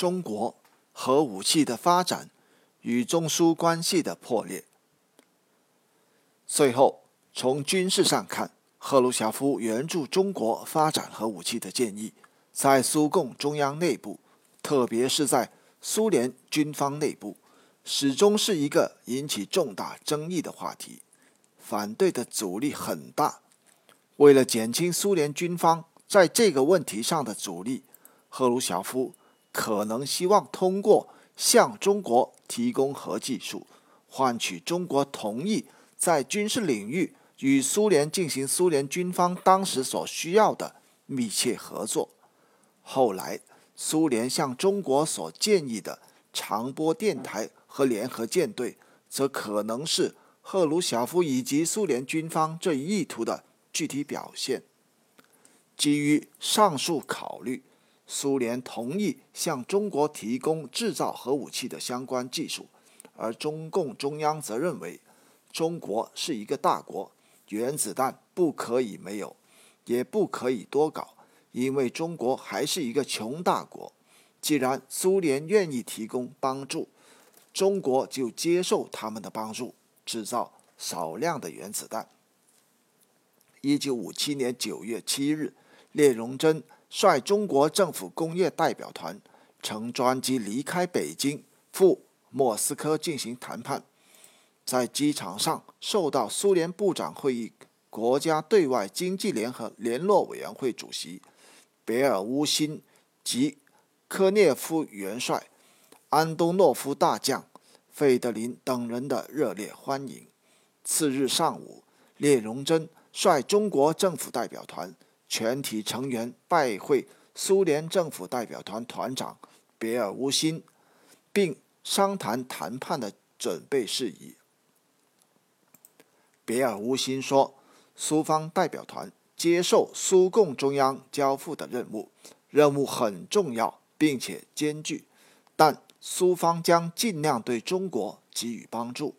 中国核武器的发展与中苏关系的破裂。最后，从军事上看，赫鲁晓夫援助中国发展核武器的建议，在苏共中央内部，特别是在苏联军方内部，始终是一个引起重大争议的话题，反对的阻力很大。为了减轻苏联军方在这个问题上的阻力，赫鲁晓夫可能希望通过向中国提供核技术，换取中国同意在军事领域与苏联进行苏联军方当时所需要的密切合作。后来，苏联向中国所建议的长波电台和联合舰队，则可能是赫鲁晓夫以及苏联军方这一意图的。具体表现。基于上述考虑，苏联同意向中国提供制造核武器的相关技术，而中共中央则认为，中国是一个大国，原子弹不可以没有，也不可以多搞，因为中国还是一个穷大国。既然苏联愿意提供帮助，中国就接受他们的帮助，制造少量的原子弹。一九五七年九月七日，聂荣臻率中国政府工业代表团乘专机离开北京，赴莫斯科进行谈判。在机场上，受到苏联部长会议国家对外经济联合联络委员会主席别尔乌辛及科涅夫元帅、安东诺夫大将、费德林等人的热烈欢迎。次日上午，聂荣臻。率中国政府代表团全体成员拜会苏联政府代表团团长别尔乌辛，并商谈谈判的准备事宜。别尔乌辛说：“苏方代表团接受苏共中央交付的任务，任务很重要并且艰巨，但苏方将尽量对中国给予帮助。”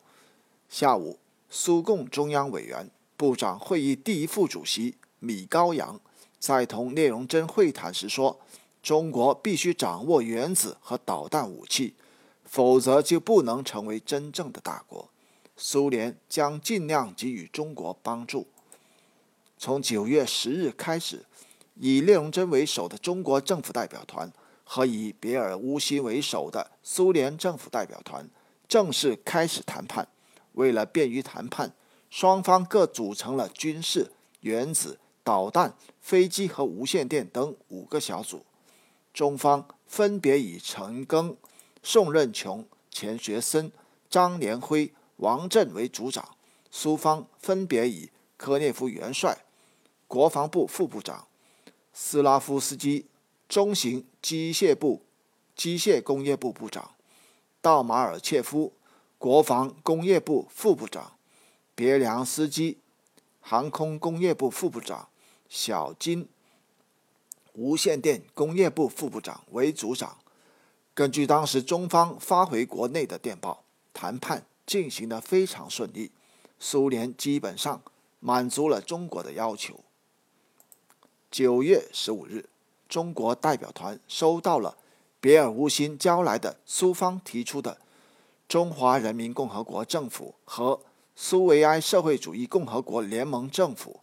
下午，苏共中央委员。部长会议第一副主席米高扬在同聂荣臻会谈时说：“中国必须掌握原子和导弹武器，否则就不能成为真正的大国。苏联将尽量给予中国帮助。”从九月十日开始，以聂荣臻为首的中国政府代表团和以别尔乌辛为首的苏联政府代表团正式开始谈判。为了便于谈判。双方各组成了军事、原子、导弹、飞机和无线电等五个小组。中方分别以陈赓、宋任穷、钱学森、张连辉、王震为组长；苏方分别以科涅夫元帅、国防部副部长斯拉夫斯基、中型机械部机械工业部部长道马尔切夫、国防工业部副部长。别良斯基，航空工业部副部长小金，无线电工业部副部长为组长。根据当时中方发回国内的电报，谈判进行的非常顺利，苏联基本上满足了中国的要求。九月十五日，中国代表团收到了别尔乌辛交来的苏方提出的中华人民共和国政府和。苏维埃社会主义共和国联盟政府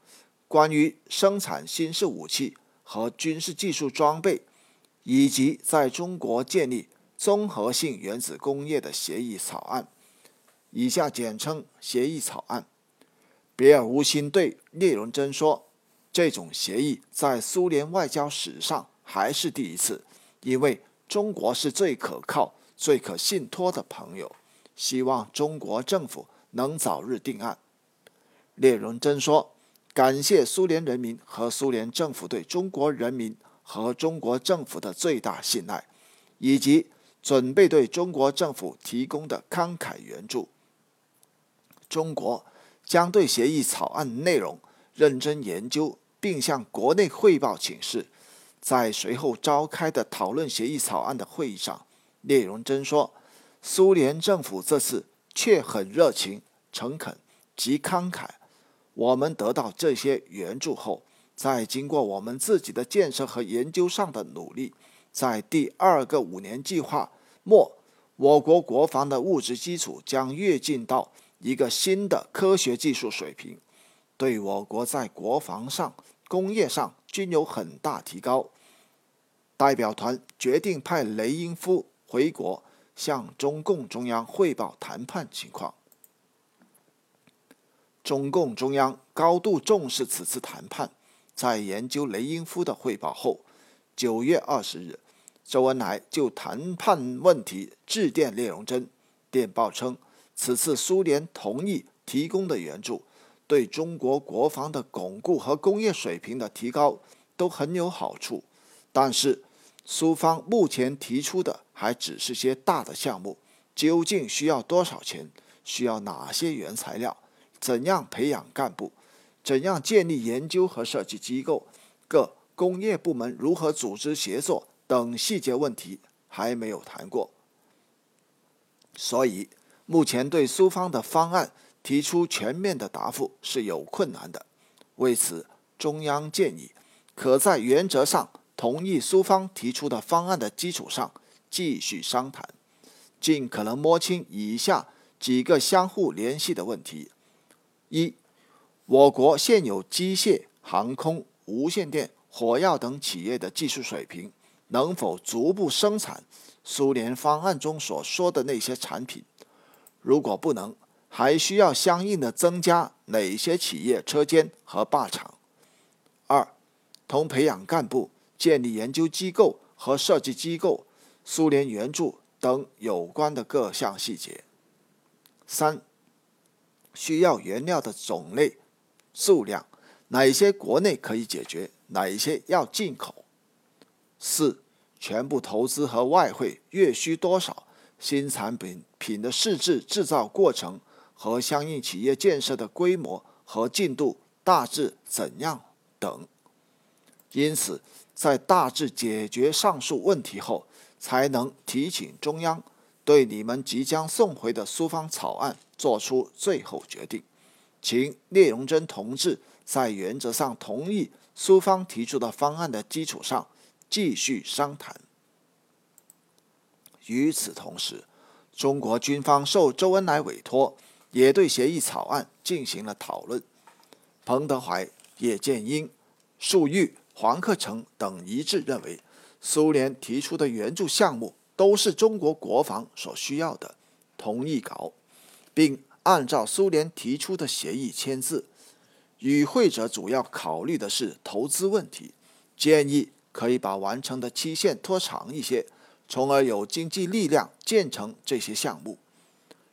关于生产新式武器和军事技术装备，以及在中国建立综合性原子工业的协议草案（以下简称协议草案）。别尔乌辛对聂荣臻说：“这种协议在苏联外交史上还是第一次，因为中国是最可靠、最可信托的朋友。希望中国政府。”能早日定案，聂荣臻说：“感谢苏联人民和苏联政府对中国人民和中国政府的最大信赖，以及准备对中国政府提供的慷慨援助。中国将对协议草案内容认真研究，并向国内汇报请示。”在随后召开的讨论协议草案的会议上，聂荣臻说：“苏联政府这次。”却很热情、诚恳及慷慨。我们得到这些援助后，在经过我们自己的建设和研究上的努力，在第二个五年计划末，我国国防的物质基础将跃进到一个新的科学技术水平，对我国在国防上、工业上均有很大提高。代表团决定派雷英夫回国，向中共中央汇报谈判情况。中共中央高度重视此次谈判，在研究雷英夫的汇报后，九月二十日。周恩来就谈判问题致电聂荣臻，电报称，此次苏联同意提供的援助，对中国国防的巩固和工业水平的提高都很有好处。但是，苏方目前提出的还只是些大的项目，究竟需要多少钱？需要哪些原材料？怎样培养干部？怎样建立研究和设计机构？各工业部门如何组织协作？等细节问题还没有谈过，所以目前对苏方的方案提出全面的答复是有困难的。为此，中央建议可在原则上同意苏方提出的方案的基础上继续商谈，尽可能摸清以下几个相互联系的问题：一、我国现有机械、航空、无线电、火药等企业的技术水平。能否逐步生产苏联方案中所说的那些产品？如果不能，还需要相应的增加哪些企业车间和靶场？二，同培养干部、建立研究机构和设计机构、苏联援助等有关的各项细节。三，需要原料的种类、数量，哪些国内可以解决，哪一些要进口？四、全部投资和外汇月需多少？新产品品的试制制造过程和相应企业建设的规模和进度大致怎样等？因此，在大致解决上述问题后，才能提请中央对你们即将送回的苏方草案作出最后决定。请聂荣臻同志在原则上同意苏方提出的方案的基础上。继续商谈。与此同时，中国军方受周恩来委托，也对协议草案进行了讨论。彭德怀、叶剑英、粟裕、黄克诚等一致认为，苏联提出的援助项目都是中国国防所需要的，同意稿，并按照苏联提出的协议签字。与会者主要考虑的是投资问题，建议。可以把完成的期限拖长一些，从而有经济力量建成这些项目。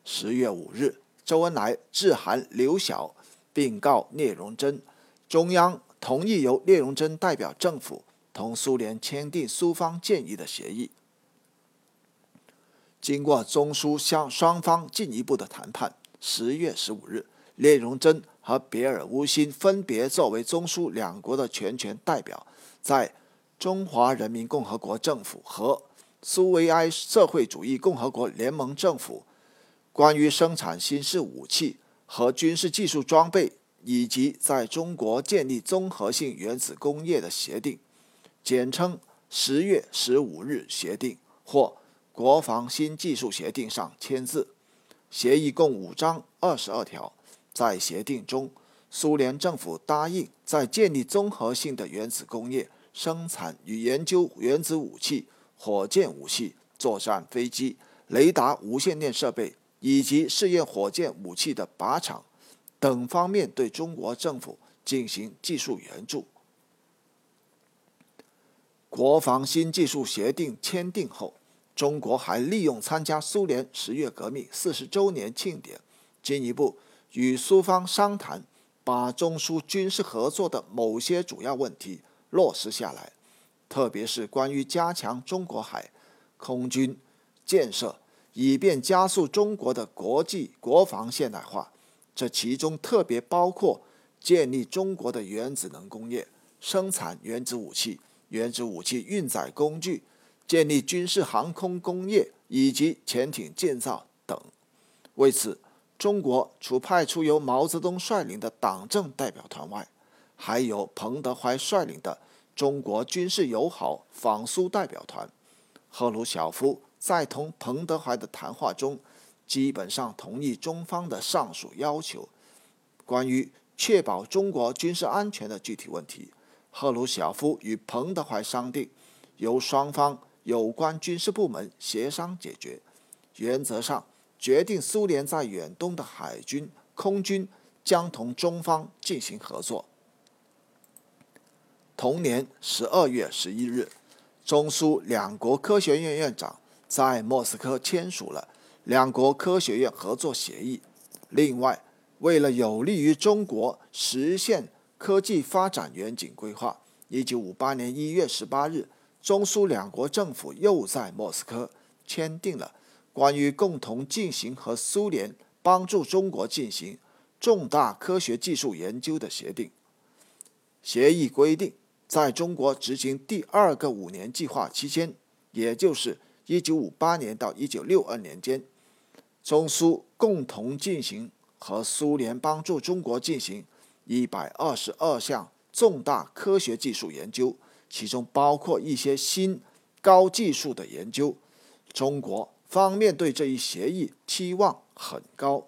十月五日，周恩来致函刘晓，并告聂荣臻，中央同意由聂荣臻代表政府同苏联签订苏方建议的协议。经过中苏相双方进一步的谈判，十月十五日，聂荣臻和别尔乌辛分别作为中苏两国的全权代表，在。中华人民共和国政府和苏维埃社会主义共和国联盟政府关于生产新式武器和军事技术装备以及在中国建立综合性原子工业的协定，简称“十月十五日协定”或“国防新技术协定”上签字。协议共五章二十二条。在协定中，苏联政府答应在建立综合性的原子工业。生产与研究原子武器、火箭武器、作战飞机、雷达、无线电设备以及试验火箭武器的靶场等方面对中国政府进行技术援助。国防新技术协定签订后，中国还利用参加苏联十月革命四十周年庆典，进一步与苏方商谈，把中苏军事合作的某些主要问题。落实下来，特别是关于加强中国海空军建设，以便加速中国的国际国防现代化。这其中特别包括建立中国的原子能工业，生产原子武器、原子武器运载工具，建立军事航空工业以及潜艇建造等。为此，中国除派出由毛泽东率领的党政代表团外，还有彭德怀率领的中国军事友好访苏代表团。赫鲁晓夫在同彭德怀的谈话中，基本上同意中方的上述要求。关于确保中国军事安全的具体问题，赫鲁晓夫与彭德怀商定，由双方有关军事部门协商解决。原则上决定，苏联在远东的海军、空军将同中方进行合作。同年十二月十一日，中苏两国科学院院长在莫斯科签署了两国科学院合作协议。另外，为了有利于中国实现科技发展远景规划，一九五八年一月十八日，中苏两国政府又在莫斯科签订了关于共同进行和苏联帮助中国进行重大科学技术研究的协定。协议规定。在中国执行第二个五年计划期间，也就是1958年到1962年间，中苏共同进行和苏联帮助中国进行122项重大科学技术研究，其中包括一些新高技术的研究。中国方面对这一协议期望很高。